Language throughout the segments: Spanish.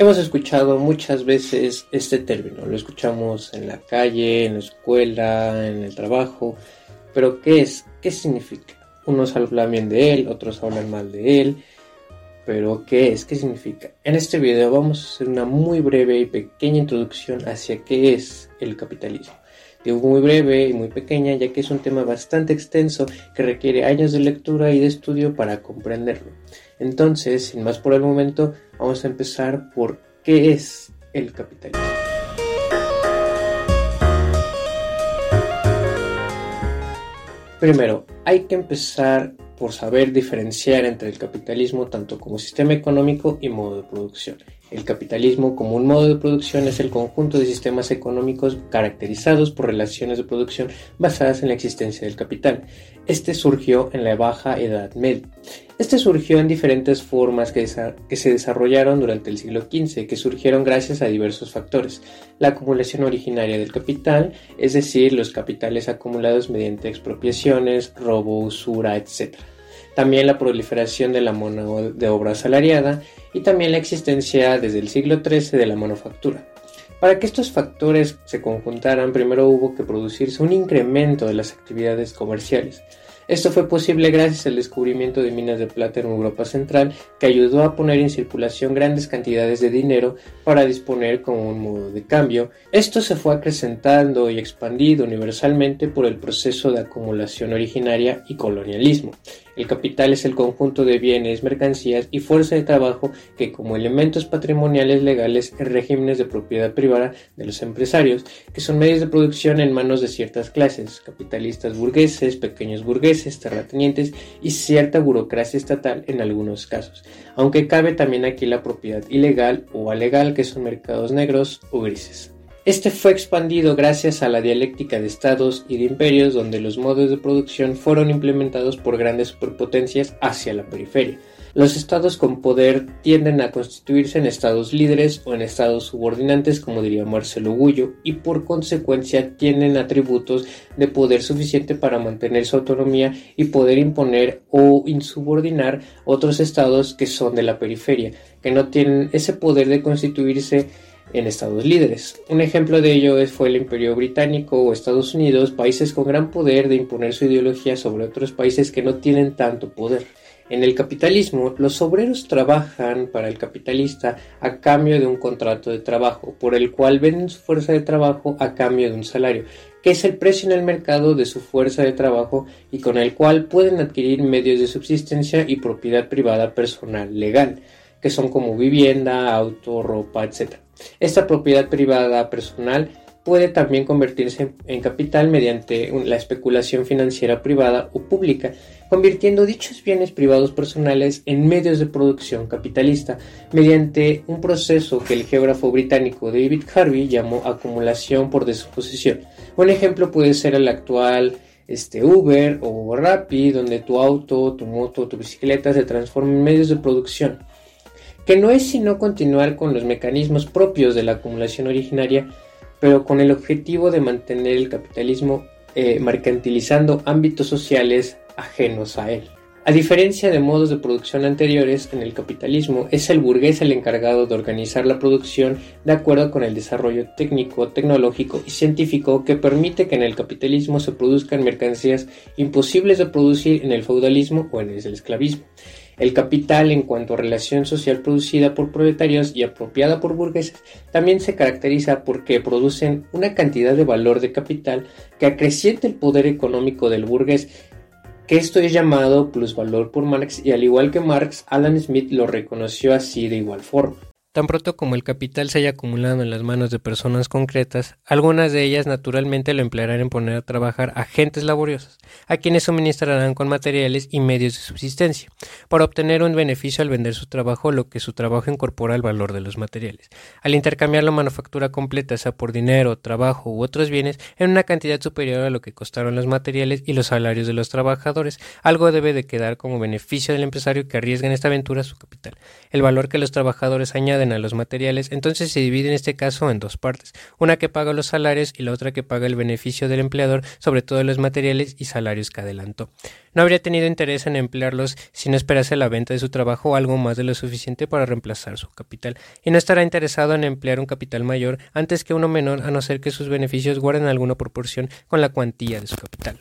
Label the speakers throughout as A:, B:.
A: Hemos escuchado muchas veces este término, lo escuchamos en la calle, en la escuela, en el trabajo, pero ¿qué es? ¿Qué significa? Unos hablan bien de él, otros hablan mal de él, pero ¿qué es? ¿Qué significa? En este video vamos a hacer una muy breve y pequeña introducción hacia qué es el capitalismo. Digo muy breve y muy pequeña ya que es un tema bastante extenso que requiere años de lectura y de estudio para comprenderlo. Entonces, sin más por el momento, vamos a empezar por qué es el capitalismo. Primero, hay que empezar por saber diferenciar entre el capitalismo tanto como sistema económico y modo de producción. El capitalismo como un modo de producción es el conjunto de sistemas económicos caracterizados por relaciones de producción basadas en la existencia del capital. Este surgió en la Baja Edad Media. Este surgió en diferentes formas que, se desarrollaron durante el siglo XV, que surgieron gracias a diversos factores. La acumulación originaria del capital, es decir, los capitales acumulados mediante expropiaciones, robo, usura, etc. También la proliferación de la mano de obra asalariada y también la existencia desde el siglo XIII de la manufactura. Para que estos factores se conjuntaran, primero hubo que producirse un incremento de las actividades comerciales. Esto fue posible gracias al descubrimiento de minas de plata en Europa Central, que ayudó a poner en circulación grandes cantidades de dinero para disponer como un modo de cambio. Esto se fue acrecentando y expandido universalmente por el proceso de acumulación originaria y colonialismo. El capital es el conjunto de bienes, mercancías y fuerza de trabajo que como elementos patrimoniales legales en regímenes de propiedad privada de los empresarios, que son medios de producción en manos de ciertas clases, capitalistas burgueses, pequeños burgueses, terratenientes y cierta burocracia estatal en algunos casos, aunque cabe también aquí la propiedad ilegal o alegal que son mercados negros o grises. Este fue expandido gracias a la dialéctica de estados y de imperios donde los modos de producción fueron implementados por grandes superpotencias hacia la periferia. Los estados con poder tienden a constituirse en estados líderes o en estados subordinantes, como diría Marcelo Gullo, y por consecuencia tienen atributos de poder suficiente para mantener su autonomía y poder imponer o insubordinar otros estados que son de la periferia, que no tienen ese poder de constituirse en estados líderes. Un ejemplo de ello fue el Imperio Británico o Estados Unidos, países con gran poder de imponer su ideología sobre otros países que no tienen tanto poder. En el capitalismo, los obreros trabajan para el capitalista a cambio de un contrato de trabajo, por el cual venden su fuerza de trabajo a cambio de un salario, que es el precio en el mercado de su fuerza de trabajo y con el cual pueden adquirir medios de subsistencia y propiedad privada personal legal, que son como vivienda, auto, ropa, etc. Esta propiedad privada personal puede también convertirse en capital mediante la especulación financiera privada o pública, convirtiendo dichos bienes privados personales en medios de producción capitalista, mediante un proceso que el geógrafo británico David Harvey llamó acumulación por desposición. Un ejemplo puede ser el actual este, Uber o Rappi, donde tu auto, tu moto, tu bicicleta se transforman en medios de producción que no es sino continuar con los mecanismos propios de la acumulación originaria, pero con el objetivo de mantener el capitalismo eh, mercantilizando ámbitos sociales ajenos a él. A diferencia de modos de producción anteriores, en el capitalismo es el burgués el encargado de organizar la producción de acuerdo con el desarrollo técnico, tecnológico y científico que permite que en el capitalismo se produzcan mercancías imposibles de producir en el feudalismo o en el esclavismo. El capital, en cuanto a relación social producida por proletarios y apropiada por burgueses, también se caracteriza porque producen una cantidad de valor de capital que acrecienta el poder económico del burgués, que esto es llamado plusvalor por Marx y al igual que Marx, Alan Smith lo reconoció así de igual forma.
B: Tan pronto como el capital se haya acumulado en las manos de personas concretas, algunas de ellas naturalmente lo emplearán en poner a trabajar agentes laboriosos, a quienes suministrarán con materiales y medios de subsistencia, para obtener un beneficio al vender su trabajo, lo que su trabajo incorpora al valor de los materiales. Al intercambiar la manufactura completa, sea por dinero, trabajo u otros bienes, en una cantidad superior a lo que costaron los materiales y los salarios de los trabajadores, algo debe de quedar como beneficio del empresario que arriesga en esta aventura su capital. El valor que los trabajadores añaden a los materiales, entonces se divide en este caso en dos partes, una que paga los salarios y la otra que paga el beneficio del empleador sobre todos los materiales y salarios que adelantó. No habría tenido interés en emplearlos si no esperase la venta de su trabajo o algo más de lo suficiente para reemplazar su capital, y no estará interesado en emplear un capital mayor antes que uno menor a no ser que sus beneficios guarden alguna proporción con la cuantía de su capital.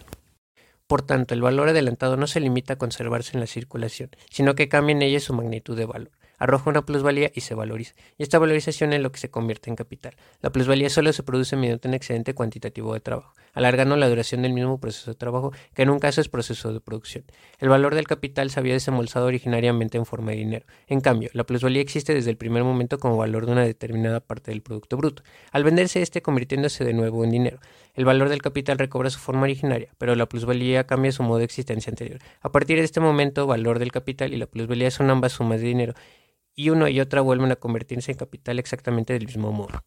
B: Por tanto, el valor adelantado no se limita a conservarse en la circulación, sino que cambia en ella su magnitud de valor arroja una plusvalía y se valoriza. Y esta valorización es lo que se convierte en capital. La plusvalía solo se produce mediante un excedente cuantitativo de trabajo, alargando la duración del mismo proceso de trabajo, que en un caso es proceso de producción. El valor del capital se había desembolsado originariamente en forma de dinero. En cambio, la plusvalía existe desde el primer momento como valor de una determinada parte del producto bruto, al venderse este convirtiéndose de nuevo en dinero. El valor del capital recobra su forma originaria, pero la plusvalía cambia su modo de existencia anterior. A partir de este momento, valor del capital y la plusvalía son ambas sumas de dinero, y uno y otra vuelven a convertirse en capital exactamente del mismo modo.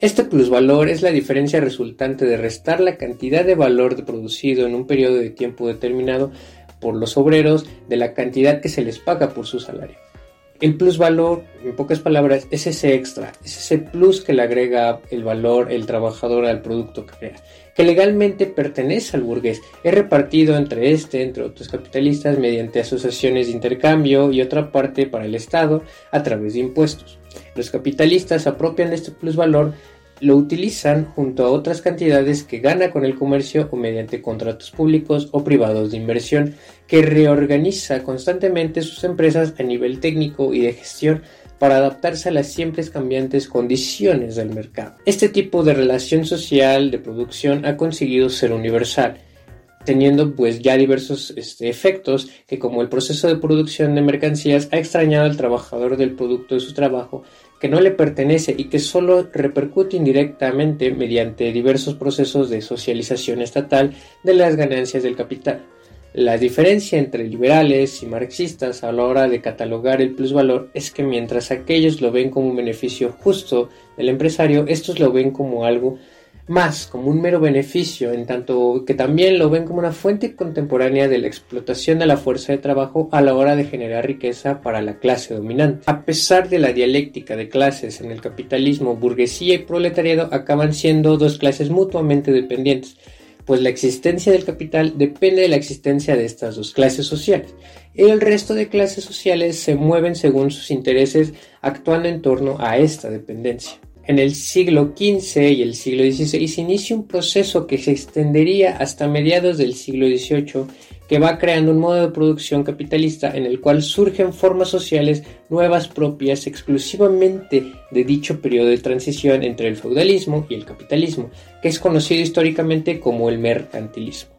A: Este plusvalor es la diferencia resultante de restar la cantidad de valor producido en un periodo de tiempo determinado por los obreros de la cantidad que se les paga por su salario. El plusvalor, en pocas palabras, es ese extra, es ese plus que le agrega el valor el trabajador al producto que crea que legalmente pertenece al burgués. Es repartido entre este, entre otros capitalistas, mediante asociaciones de intercambio y otra parte para el Estado a través de impuestos. Los capitalistas apropian este plusvalor, lo utilizan junto a otras cantidades que gana con el comercio o mediante contratos públicos o privados de inversión, que reorganiza constantemente sus empresas a nivel técnico y de gestión para adaptarse a las siempre cambiantes condiciones del mercado. Este tipo de relación social de producción ha conseguido ser universal, teniendo pues ya diversos este, efectos que como el proceso de producción de mercancías ha extrañado al trabajador del producto de su trabajo que no le pertenece y que solo repercute indirectamente mediante diversos procesos de socialización estatal de las ganancias del capital. La diferencia entre liberales y marxistas a la hora de catalogar el plusvalor es que mientras aquellos lo ven como un beneficio justo del empresario, estos lo ven como algo más, como un mero beneficio, en tanto que también lo ven como una fuente contemporánea de la explotación de la fuerza de trabajo a la hora de generar riqueza para la clase dominante. A pesar de la dialéctica de clases en el capitalismo, burguesía y proletariado acaban siendo dos clases mutuamente dependientes pues la existencia del capital depende de la existencia de estas dos clases sociales. El resto de clases sociales se mueven según sus intereses, actuando en torno a esta dependencia. En el siglo XV y el siglo XVI se inicia un proceso que se extendería hasta mediados del siglo XVIII que va creando un modo de producción capitalista en el cual surgen formas sociales nuevas propias exclusivamente de dicho periodo de transición entre el feudalismo y el capitalismo, que es conocido históricamente como el mercantilismo.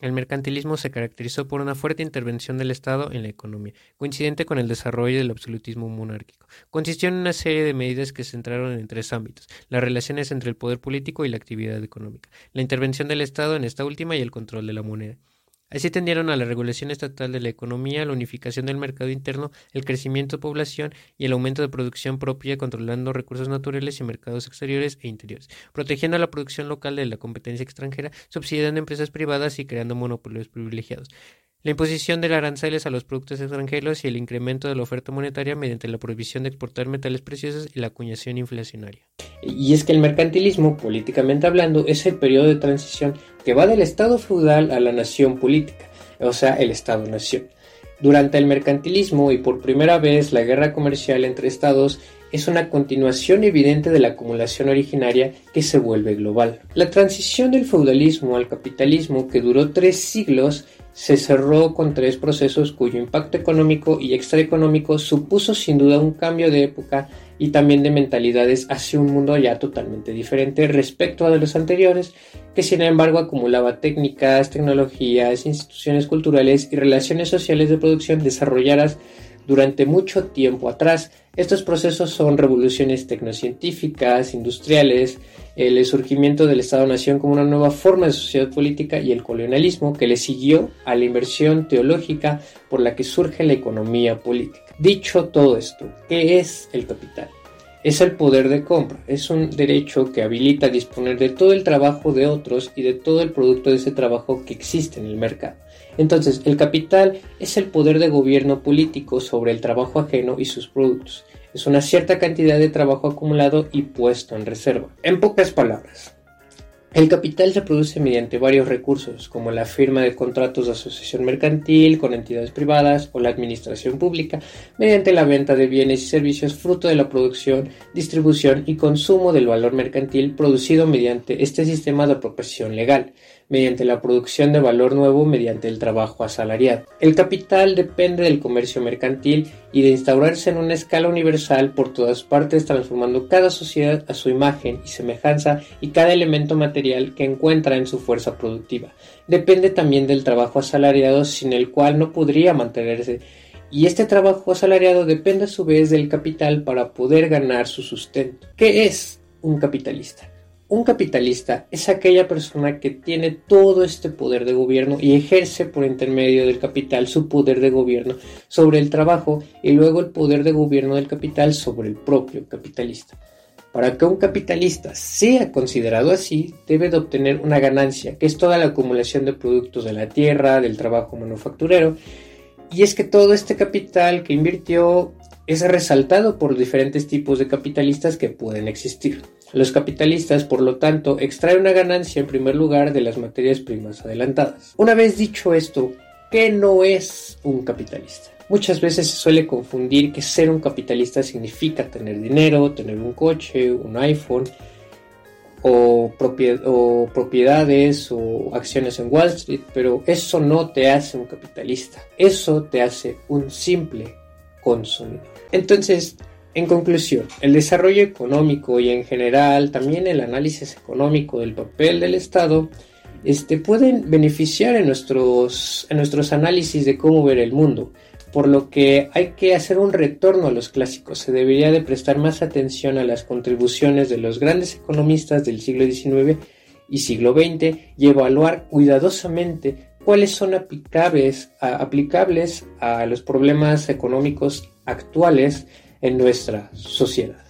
B: El mercantilismo se caracterizó por una fuerte intervención del Estado en la economía, coincidente con el desarrollo del absolutismo monárquico. Consistió en una serie de medidas que se centraron en tres ámbitos, las relaciones entre el poder político y la actividad económica, la intervención del Estado en esta última y el control de la moneda. Así tendieron a la regulación estatal de la economía, la unificación del mercado interno, el crecimiento de población y el aumento de producción propia, controlando recursos naturales y mercados exteriores e interiores, protegiendo a la producción local de la competencia extranjera, subsidiando empresas privadas y creando monopolios privilegiados. La imposición de aranceles a los productos extranjeros y el incremento de la oferta monetaria mediante la prohibición de exportar metales preciosos y la acuñación inflacionaria.
A: Y es que el mercantilismo, políticamente hablando, es el periodo de transición que va del Estado feudal a la nación política, o sea, el Estado-nación. Durante el mercantilismo y por primera vez la guerra comercial entre estados es una continuación evidente de la acumulación originaria que se vuelve global. La transición del feudalismo al capitalismo, que duró tres siglos, se cerró con tres procesos cuyo impacto económico y extraeconómico supuso sin duda un cambio de época y también de mentalidades hacia un mundo ya totalmente diferente respecto a de los anteriores, que sin embargo acumulaba técnicas, tecnologías, instituciones culturales y relaciones sociales de producción desarrolladas durante mucho tiempo atrás. Estos procesos son revoluciones tecnocientíficas, industriales, el surgimiento del Estado-Nación como una nueva forma de sociedad política y el colonialismo que le siguió a la inversión teológica por la que surge la economía política. Dicho todo esto, ¿qué es el capital? Es el poder de compra, es un derecho que habilita disponer de todo el trabajo de otros y de todo el producto de ese trabajo que existe en el mercado. Entonces, el capital es el poder de gobierno político sobre el trabajo ajeno y sus productos. es una cierta cantidad de trabajo acumulado y puesto en reserva. En pocas palabras, el capital se produce mediante varios recursos, como la firma de contratos de asociación mercantil con entidades privadas o la administración pública, mediante la venta de bienes y servicios fruto de la producción, distribución y consumo del valor mercantil producido mediante este sistema de apropiación legal, mediante la producción de valor nuevo mediante el trabajo asalariado. El capital depende del comercio mercantil y de instaurarse en una escala universal por todas partes, transformando cada sociedad a su imagen y semejanza y cada elemento material que encuentra en su fuerza productiva. Depende también del trabajo asalariado sin el cual no podría mantenerse y este trabajo asalariado depende a su vez del capital para poder ganar su sustento. ¿Qué es un capitalista? Un capitalista es aquella persona que tiene todo este poder de gobierno y ejerce por intermedio del capital su poder de gobierno sobre el trabajo y luego el poder de gobierno del capital sobre el propio capitalista. Para que un capitalista sea considerado así, debe de obtener una ganancia, que es toda la acumulación de productos de la tierra, del trabajo manufacturero, y es que todo este capital que invirtió es resaltado por diferentes tipos de capitalistas que pueden existir. Los capitalistas, por lo tanto, extraen una ganancia en primer lugar de las materias primas adelantadas. Una vez dicho esto, ¿qué no es un capitalista? Muchas veces se suele confundir que ser un capitalista significa tener dinero, tener un coche, un iPhone, o, propiedades o acciones en Wall Street, pero eso no te hace un capitalista, eso te hace un simple consumidor. Entonces, en conclusión, el desarrollo económico y en general también el análisis económico del papel del Estado este, pueden beneficiar en nuestros, en nuestros análisis de cómo ver el mundo, por lo que hay que hacer un retorno a los clásicos. Se debería de prestar más atención a las contribuciones de los grandes economistas del siglo XIX y siglo XX y evaluar cuidadosamente cuáles son aplicables aplicables a los problemas económicos actuales en nuestra sociedad.